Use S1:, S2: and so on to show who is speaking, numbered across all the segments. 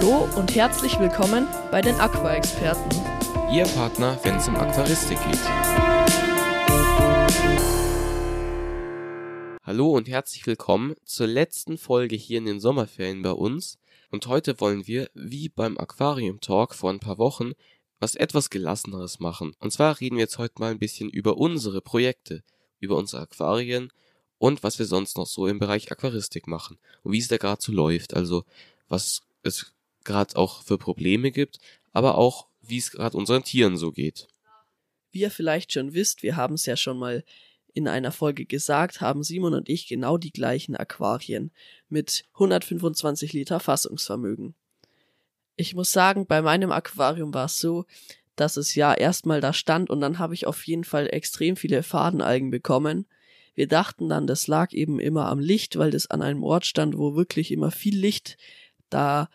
S1: Hallo und herzlich willkommen bei den Aqua-Experten.
S2: Ihr Partner, wenn es um Aquaristik geht. Hallo und herzlich willkommen zur letzten Folge hier in den Sommerferien bei uns. Und heute wollen wir, wie beim Aquarium Talk vor ein paar Wochen, was etwas gelasseneres machen. Und zwar reden wir jetzt heute mal ein bisschen über unsere Projekte, über unsere Aquarien und was wir sonst noch so im Bereich Aquaristik machen und wie es da gerade so läuft. Also was es gerade auch für Probleme gibt, aber auch wie es gerade unseren Tieren so geht.
S1: Wie ihr vielleicht schon wisst, wir haben es ja schon mal in einer Folge gesagt, haben Simon und ich genau die gleichen Aquarien mit 125 Liter Fassungsvermögen. Ich muss sagen, bei meinem Aquarium war es so, dass es ja erstmal da stand und dann habe ich auf jeden Fall extrem viele Fadenalgen bekommen. Wir dachten dann, das lag eben immer am Licht, weil das an einem Ort stand, wo wirklich immer viel Licht da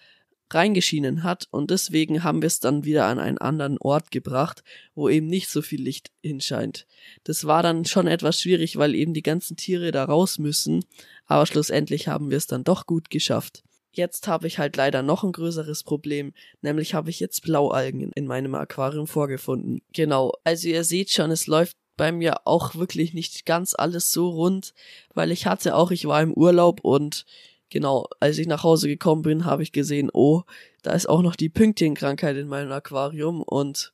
S1: reingeschienen hat und deswegen haben wir es dann wieder an einen anderen Ort gebracht, wo eben nicht so viel Licht hinscheint. Das war dann schon etwas schwierig, weil eben die ganzen Tiere da raus müssen, aber schlussendlich haben wir es dann doch gut geschafft. Jetzt habe ich halt leider noch ein größeres Problem, nämlich habe ich jetzt Blaualgen in meinem Aquarium vorgefunden. Genau, also ihr seht schon, es läuft bei mir auch wirklich nicht ganz alles so rund, weil ich hatte auch, ich war im Urlaub und genau, als ich nach Hause gekommen bin, habe ich gesehen, oh, da ist auch noch die Pünktchenkrankheit in meinem Aquarium und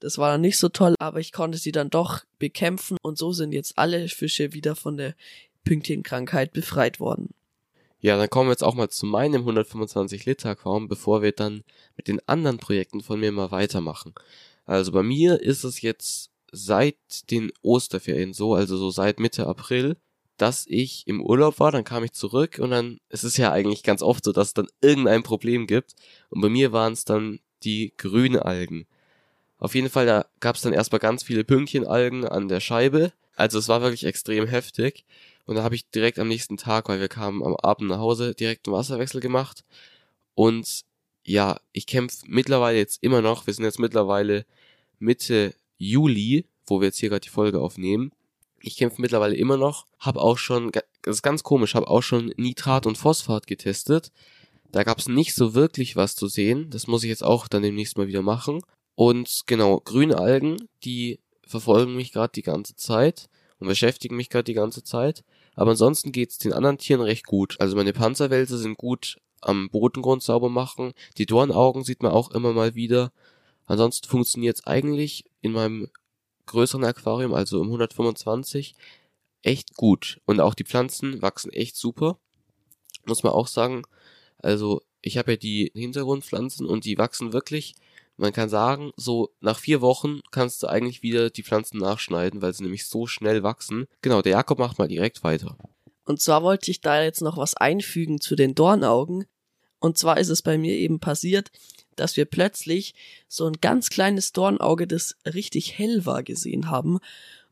S1: das war dann nicht so toll, aber ich konnte sie dann doch bekämpfen und so sind jetzt alle Fische wieder von der Pünktchenkrankheit befreit worden.
S2: Ja, dann kommen wir jetzt auch mal zu meinem 125 Liter Aquarium, bevor wir dann mit den anderen Projekten von mir mal weitermachen. Also bei mir ist es jetzt seit den Osterferien so, also so seit Mitte April, dass ich im Urlaub war, dann kam ich zurück und dann, es ist ja eigentlich ganz oft so, dass es dann irgendein Problem gibt. Und bei mir waren es dann die grünen Algen. Auf jeden Fall, da gab es dann erstmal ganz viele Pünktchenalgen an der Scheibe. Also es war wirklich extrem heftig. Und da habe ich direkt am nächsten Tag, weil wir kamen am Abend nach Hause, direkt einen Wasserwechsel gemacht. Und ja, ich kämpfe mittlerweile jetzt immer noch. Wir sind jetzt mittlerweile Mitte Juli, wo wir jetzt hier gerade die Folge aufnehmen. Ich kämpfe mittlerweile immer noch, habe auch schon, das ist ganz komisch, habe auch schon Nitrat und Phosphat getestet. Da gab es nicht so wirklich was zu sehen. Das muss ich jetzt auch dann demnächst mal wieder machen. Und genau, grüne Algen, die verfolgen mich gerade die ganze Zeit und beschäftigen mich gerade die ganze Zeit. Aber ansonsten geht's den anderen Tieren recht gut. Also meine Panzerwälze sind gut am Bodengrund sauber machen. Die Dornaugen sieht man auch immer mal wieder. Ansonsten funktioniert's eigentlich in meinem größeren Aquarium, also im 125, echt gut. Und auch die Pflanzen wachsen echt super. Muss man auch sagen. Also ich habe ja die Hintergrundpflanzen und die wachsen wirklich man kann sagen, so nach vier Wochen kannst du eigentlich wieder die Pflanzen nachschneiden, weil sie nämlich so schnell wachsen. Genau, der Jakob macht mal direkt weiter.
S1: Und zwar wollte ich da jetzt noch was einfügen zu den Dornaugen. Und zwar ist es bei mir eben passiert, dass wir plötzlich so ein ganz kleines Dornauge, das richtig hell war, gesehen haben.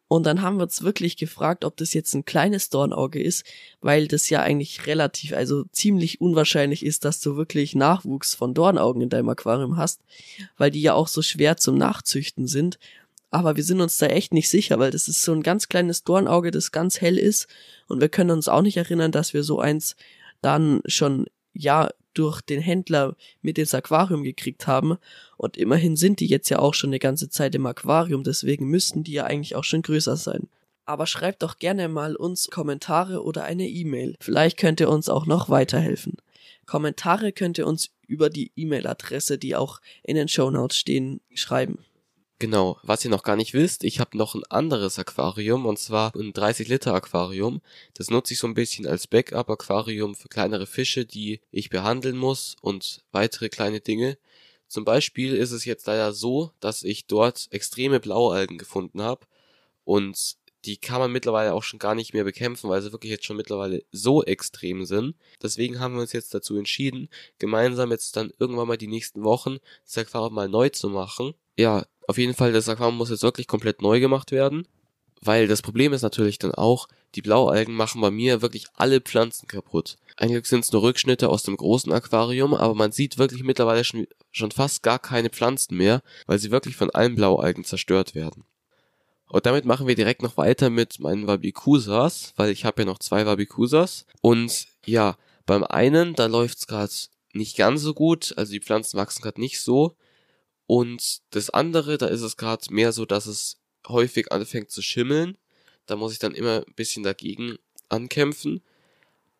S1: Und dann haben wir uns wirklich gefragt, ob das jetzt ein kleines Dornauge ist, weil das ja eigentlich relativ, also ziemlich unwahrscheinlich ist, dass du wirklich Nachwuchs von Dornaugen in deinem Aquarium hast, weil die ja auch so schwer zum Nachzüchten sind. Aber wir sind uns da echt nicht sicher, weil das ist so ein ganz kleines Dornauge, das ganz hell ist. Und wir können uns auch nicht erinnern, dass wir so eins dann schon, ja, durch den Händler mit ins Aquarium gekriegt haben. Und immerhin sind die jetzt ja auch schon eine ganze Zeit im Aquarium, deswegen müssten die ja eigentlich auch schon größer sein. Aber schreibt doch gerne mal uns Kommentare oder eine E-Mail. Vielleicht könnt ihr uns auch noch weiterhelfen. Kommentare könnt ihr uns über die E-Mail-Adresse, die auch in den Show Notes stehen, schreiben.
S2: Genau, was ihr noch gar nicht wisst, ich habe noch ein anderes Aquarium und zwar ein 30 Liter Aquarium. Das nutze ich so ein bisschen als Backup Aquarium für kleinere Fische, die ich behandeln muss und weitere kleine Dinge. Zum Beispiel ist es jetzt leider so, dass ich dort extreme Blaualgen gefunden habe und die kann man mittlerweile auch schon gar nicht mehr bekämpfen, weil sie wirklich jetzt schon mittlerweile so extrem sind. Deswegen haben wir uns jetzt dazu entschieden, gemeinsam jetzt dann irgendwann mal die nächsten Wochen das Aquarium mal neu zu machen. Ja, auf jeden Fall, das Aquarium muss jetzt wirklich komplett neu gemacht werden. Weil das Problem ist natürlich dann auch, die Blaualgen machen bei mir wirklich alle Pflanzen kaputt. Eigentlich sind es nur Rückschnitte aus dem großen Aquarium, aber man sieht wirklich mittlerweile schon, schon fast gar keine Pflanzen mehr, weil sie wirklich von allen Blaualgen zerstört werden. Und damit machen wir direkt noch weiter mit meinen Wabikusas, weil ich habe ja noch zwei Wabikusas. Und ja, beim einen, da läuft's gerade nicht ganz so gut, also die Pflanzen wachsen gerade nicht so. Und das andere, da ist es gerade mehr so, dass es häufig anfängt zu schimmeln. Da muss ich dann immer ein bisschen dagegen ankämpfen.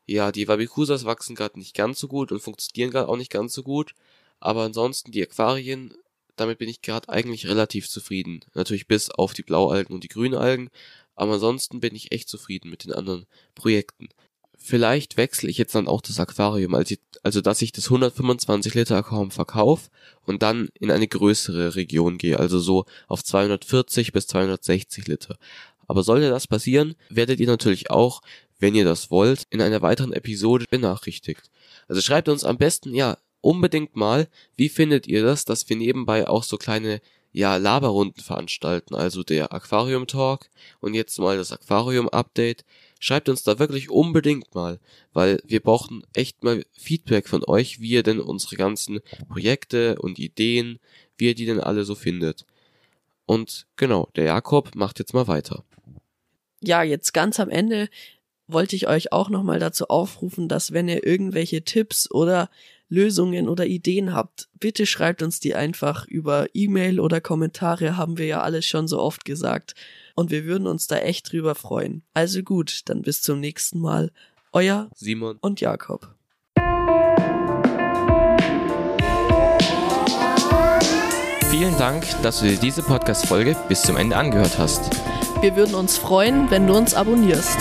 S2: Ja, die Wabikusas wachsen gerade nicht ganz so gut und funktionieren gerade auch nicht ganz so gut. Aber ansonsten die Aquarien, damit bin ich gerade eigentlich relativ zufrieden. Natürlich bis auf die Blaualgen und die Grünalgen. Aber ansonsten bin ich echt zufrieden mit den anderen Projekten. Vielleicht wechsle ich jetzt dann auch das Aquarium, also, also dass ich das 125 Liter Aquarium verkaufe und dann in eine größere Region gehe, also so auf 240 bis 260 Liter. Aber sollte das passieren, werdet ihr natürlich auch, wenn ihr das wollt, in einer weiteren Episode benachrichtigt. Also schreibt uns am besten, ja, unbedingt mal, wie findet ihr das, dass wir nebenbei auch so kleine ja, Laberrunden veranstalten, also der Aquarium Talk und jetzt mal das Aquarium Update. Schreibt uns da wirklich unbedingt mal, weil wir brauchen echt mal Feedback von euch, wie ihr denn unsere ganzen Projekte und Ideen, wie ihr die denn alle so findet. Und genau, der Jakob macht jetzt mal weiter.
S1: Ja, jetzt ganz am Ende wollte ich euch auch nochmal dazu aufrufen, dass wenn ihr irgendwelche Tipps oder Lösungen oder Ideen habt, bitte schreibt uns die einfach über E-Mail oder Kommentare, haben wir ja alles schon so oft gesagt. Und wir würden uns da echt drüber freuen. Also gut, dann bis zum nächsten Mal. Euer
S2: Simon
S1: und Jakob.
S3: Vielen Dank, dass du dir diese Podcast-Folge bis zum Ende angehört hast.
S1: Wir würden uns freuen, wenn du uns abonnierst.